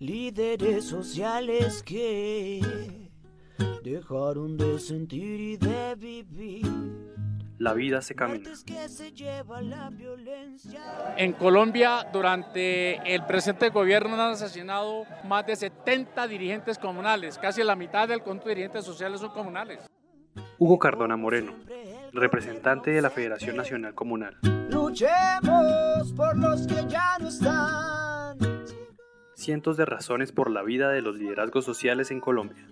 líderes sociales que dejaron de sentir y de vivir. La vida se camina. En Colombia, durante el presente gobierno han asesinado más de 70 dirigentes comunales, casi la mitad del conjunto de dirigentes sociales son comunales. Hugo Cardona Moreno, representante de la Federación Nacional Comunal. Luchemos por los que ya no están. Cientos de razones por la vida de los liderazgos sociales en Colombia.